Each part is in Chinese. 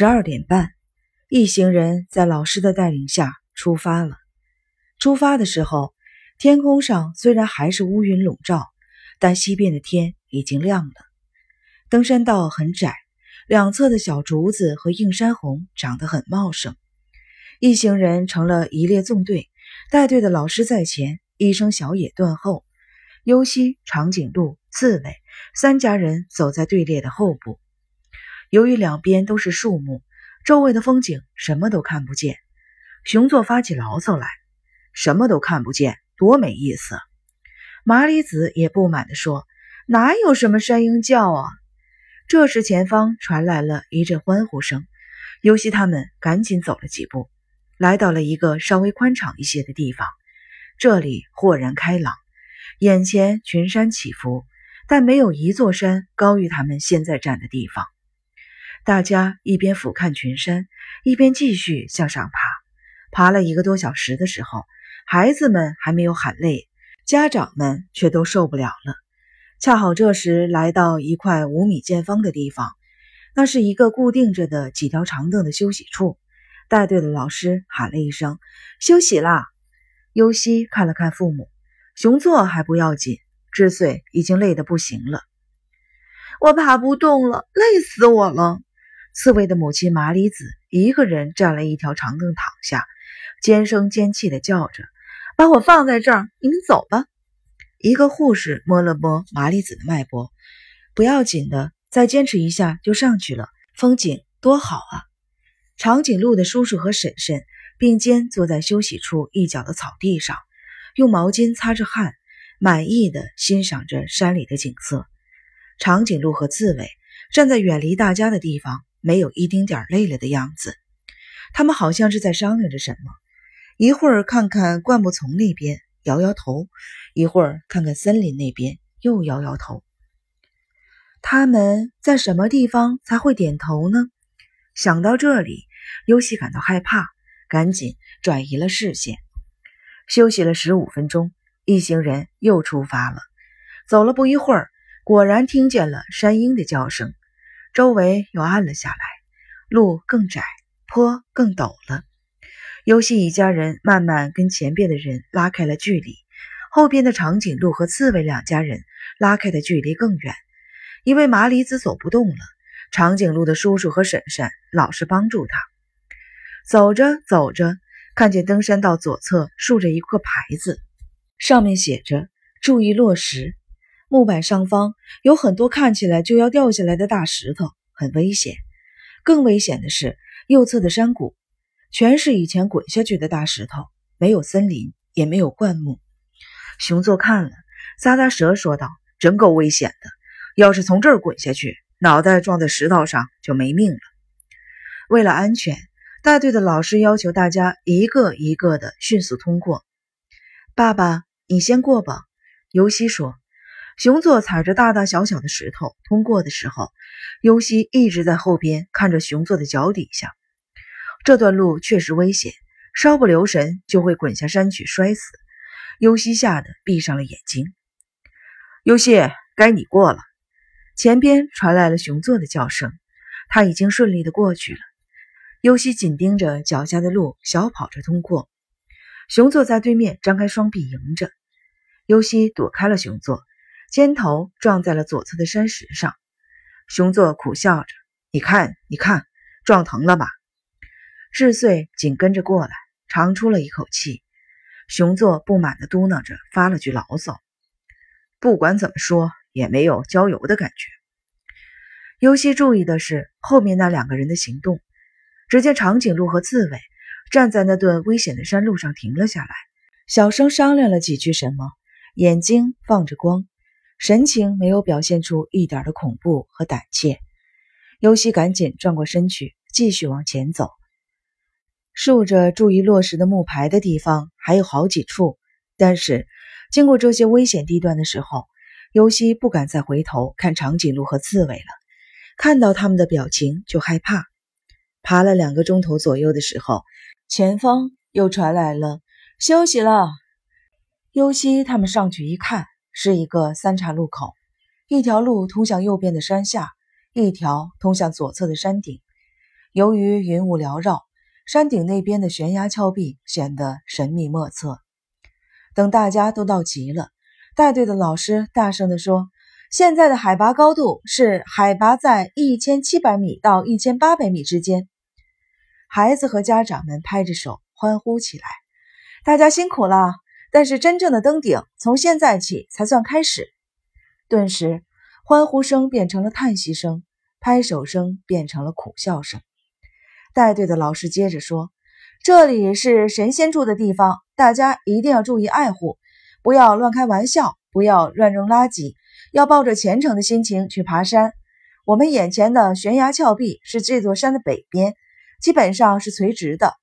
十二点半，一行人在老师的带领下出发了。出发的时候，天空上虽然还是乌云笼罩，但西边的天已经亮了。登山道很窄，两侧的小竹子和映山红长得很茂盛。一行人成了一列纵队，带队的老师在前，医生小野断后，优希、长颈鹿、刺猬三家人走在队列的后部。由于两边都是树木，周围的风景什么都看不见。熊座发起牢骚来：“什么都看不见，多没意思！”麻里子也不满地说：“哪有什么山鹰叫啊？”这时前方传来了一阵欢呼声，尤西他们赶紧走了几步，来到了一个稍微宽敞一些的地方。这里豁然开朗，眼前群山起伏，但没有一座山高于他们现在站的地方。大家一边俯瞰群山，一边继续向上爬。爬了一个多小时的时候，孩子们还没有喊累，家长们却都受不了了。恰好这时来到一块五米见方的地方，那是一个固定着的几条长凳的休息处。带队的老师喊了一声：“休息啦！”尤西看了看父母，熊座还不要紧，智穗已经累得不行了。我爬不动了，累死我了。刺猬的母亲麻里子一个人占了一条长凳躺下，尖声尖气地叫着：“把我放在这儿，你们走吧。”一个护士摸了摸麻里子的脉搏，不要紧的，再坚持一下就上去了。风景多好啊！长颈鹿的叔叔和婶婶并肩坐在休息处一角的草地上，用毛巾擦着汗，满意的欣赏着山里的景色。长颈鹿和刺猬站在远离大家的地方。没有一丁点累了的样子，他们好像是在商量着什么。一会儿看看灌木丛那边，摇摇头；一会儿看看森林那边，又摇摇头。他们在什么地方才会点头呢？想到这里，尤西感到害怕，赶紧转移了视线。休息了十五分钟，一行人又出发了。走了不一会儿，果然听见了山鹰的叫声。周围又暗了下来，路更窄，坡更陡了。尤西一家人慢慢跟前边的人拉开了距离，后边的长颈鹿和刺猬两家人拉开的距离更远，因为麻里子走不动了。长颈鹿的叔叔和婶婶老是帮助他。走着走着，看见登山道左侧竖着一个牌子，上面写着“注意落石”。木板上方有很多看起来就要掉下来的大石头，很危险。更危险的是，右侧的山谷全是以前滚下去的大石头，没有森林，也没有灌木。熊座看了，咂咂舌，说道：“真够危险的！要是从这儿滚下去，脑袋撞在石头上就没命了。”为了安全，带队的老师要求大家一个一个的迅速通过。爸爸，你先过吧。”尤西说。熊座踩着大大小小的石头通过的时候，尤西一直在后边看着熊座的脚底下。这段路确实危险，稍不留神就会滚下山去摔死。尤西吓得闭上了眼睛。尤西，该你过了。前边传来了熊座的叫声，他已经顺利的过去了。尤西紧盯着脚下的路，小跑着通过。熊座在对面张开双臂迎着，尤西躲开了熊座。肩头撞在了左侧的山石上，熊座苦笑着：“你看，你看，撞疼了吧？”智穗紧跟着过来，长出了一口气。熊座不满地嘟囔着，发了句牢骚：“不管怎么说，也没有郊游的感觉。”尤其注意的是后面那两个人的行动。只见长颈鹿和刺猬站在那段危险的山路上停了下来，小声商量了几句什么，眼睛放着光。神情没有表现出一点的恐怖和胆怯。尤西赶紧转过身去，继续往前走。竖着“注意落石”的木牌的地方还有好几处，但是经过这些危险地段的时候，尤西不敢再回头看长颈鹿和刺猬了。看到他们的表情就害怕。爬了两个钟头左右的时候，前方又传来了“休息了”。尤西他们上去一看。是一个三岔路口，一条路通向右边的山下，一条通向左侧的山顶。由于云雾缭绕，山顶那边的悬崖峭壁显得神秘莫测。等大家都到齐了，带队的老师大声地说：“现在的海拔高度是海拔在一千七百米到一千八百米之间。”孩子和家长们拍着手欢呼起来：“大家辛苦了！”但是真正的登顶从现在起才算开始。顿时，欢呼声变成了叹息声，拍手声变成了苦笑声。带队的老师接着说：“这里是神仙住的地方，大家一定要注意爱护，不要乱开玩笑，不要乱扔垃圾，要抱着虔诚的心情去爬山。我们眼前的悬崖峭壁是这座山的北边，基本上是垂直的，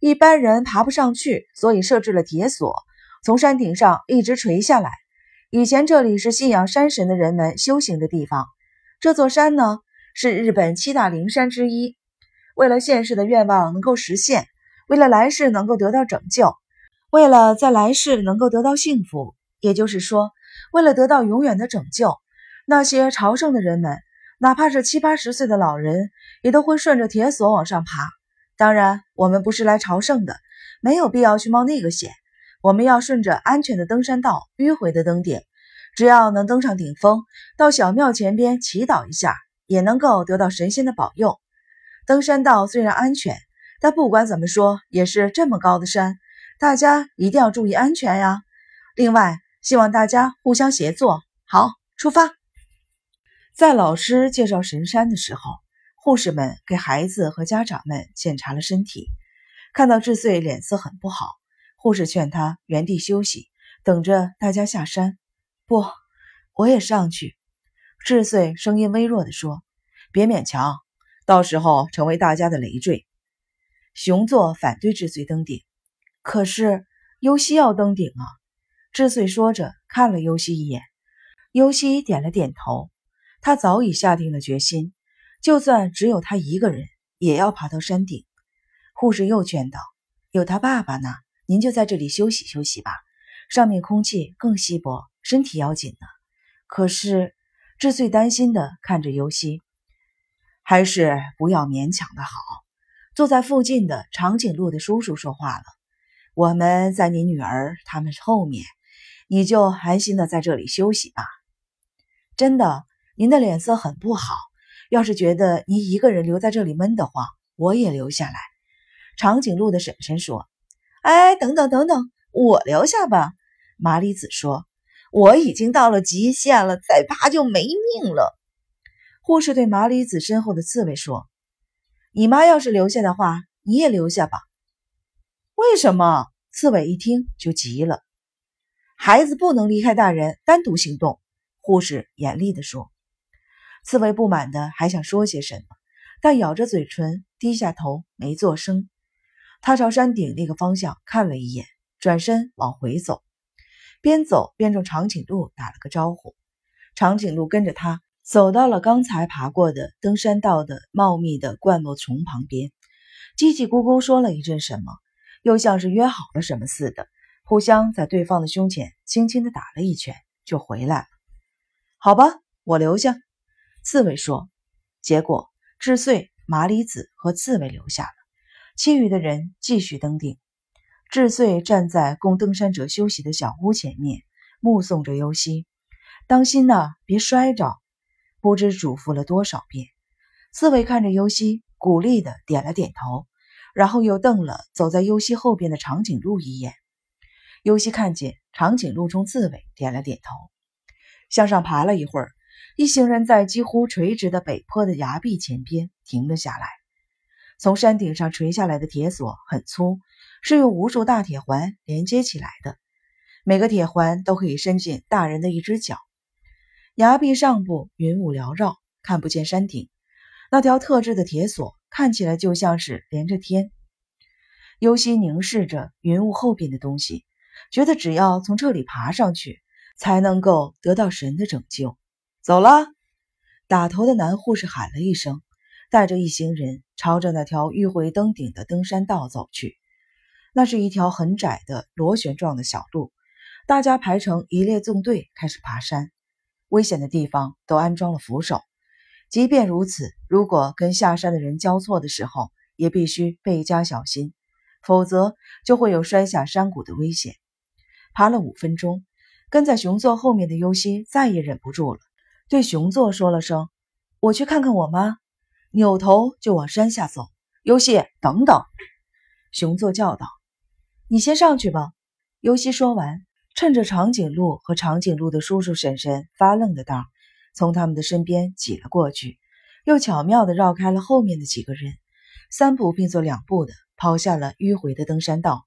一般人爬不上去，所以设置了铁索。”从山顶上一直垂下来。以前这里是信仰山神的人们修行的地方。这座山呢，是日本七大灵山之一。为了现世的愿望能够实现，为了来世能够得到拯救，为了在来世能够得到幸福，也就是说，为了得到永远的拯救，那些朝圣的人们，哪怕是七八十岁的老人，也都会顺着铁索往上爬。当然，我们不是来朝圣的，没有必要去冒那个险。我们要顺着安全的登山道迂回的登顶，只要能登上顶峰，到小庙前边祈祷一下，也能够得到神仙的保佑。登山道虽然安全，但不管怎么说也是这么高的山，大家一定要注意安全呀。另外，希望大家互相协作。好，出发。在老师介绍神山的时候，护士们给孩子和家长们检查了身体，看到志穗脸色很不好。护士劝他原地休息，等着大家下山。不，我也上去。智穗声音微弱地说：“别勉强，到时候成为大家的累赘。”熊座反对智穗登顶，可是优希要登顶啊！智穗说着，看了优希一眼。优希点了点头，他早已下定了决心，就算只有他一个人，也要爬到山顶。护士又劝道：“有他爸爸呢。”您就在这里休息休息吧，上面空气更稀薄，身体要紧呢。可是志穗担心的看着尤西，还是不要勉强的好。坐在附近的长颈鹿的叔叔说话了：“我们在你女儿他们后面，你就安心的在这里休息吧。”真的，您的脸色很不好。要是觉得您一个人留在这里闷得慌，我也留下来。长颈鹿的婶婶说。哎，等等等等，我留下吧。麻里子说：“我已经到了极限了，再爬就没命了。”护士对麻里子身后的刺猬说：“你妈要是留下的话，你也留下吧。”为什么？刺猬一听就急了：“孩子不能离开大人单独行动。”护士严厉地说。刺猬不满的还想说些什么，但咬着嘴唇，低下头没作声。他朝山顶那个方向看了一眼，转身往回走，边走边冲长颈鹿打了个招呼。长颈鹿跟着他走到了刚才爬过的登山道的茂密的灌木丛旁边，叽叽咕咕说了一阵什么，又像是约好了什么似的，互相在对方的胸前轻轻地打了一拳，就回来了。好吧，我留下。刺猬说。结果智穗、麻里子和刺猬留下了。其余的人继续登顶。智穗站在供登山者休息的小屋前面，目送着尤西。当心呐，别摔着！不知嘱咐了多少遍。刺猬看着尤西，鼓励的点了点头，然后又瞪了走在尤西后边的长颈鹿一眼。尤西看见长颈鹿冲刺猬点了点头，向上爬了一会儿，一行人在几乎垂直的北坡的崖壁前边停了下来。从山顶上垂下来的铁索很粗，是用无数大铁环连接起来的，每个铁环都可以伸进大人的一只脚。崖壁上部云雾缭绕，看不见山顶。那条特制的铁索看起来就像是连着天。尤西凝视着云雾后边的东西，觉得只要从这里爬上去，才能够得到神的拯救。走了，打头的男护士喊了一声。带着一行人朝着那条迂回登顶的登山道走去。那是一条很窄的螺旋状的小路，大家排成一列纵队开始爬山。危险的地方都安装了扶手，即便如此，如果跟下山的人交错的时候，也必须倍加小心，否则就会有摔下山谷的危险。爬了五分钟，跟在熊座后面的优西再也忍不住了，对熊座说了声：“我去看看我妈。”扭头就往山下走。优西，等等！熊座叫道：“你先上去吧。”尤西说完，趁着长颈鹿和长颈鹿的叔叔婶婶发愣的当。从他们的身边挤了过去，又巧妙地绕开了后面的几个人，三步并作两步地跑下了迂回的登山道。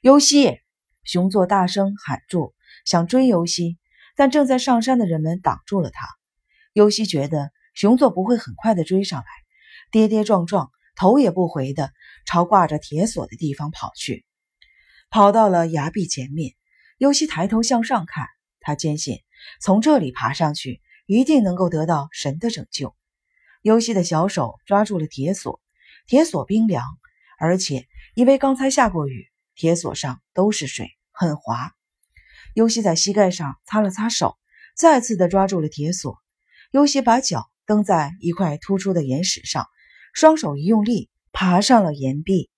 尤西，熊座大声喊住，想追尤西，但正在上山的人们挡住了他。尤西觉得熊座不会很快地追上来，跌跌撞撞，头也不回地朝挂着铁锁的地方跑去。跑到了崖壁前面，尤西抬头向上看，他坚信从这里爬上去。一定能够得到神的拯救。尤西的小手抓住了铁锁，铁锁冰凉，而且因为刚才下过雨，铁锁上都是水，很滑。尤西在膝盖上擦了擦手，再次的抓住了铁锁。尤西把脚蹬在一块突出的岩石上，双手一用力，爬上了岩壁。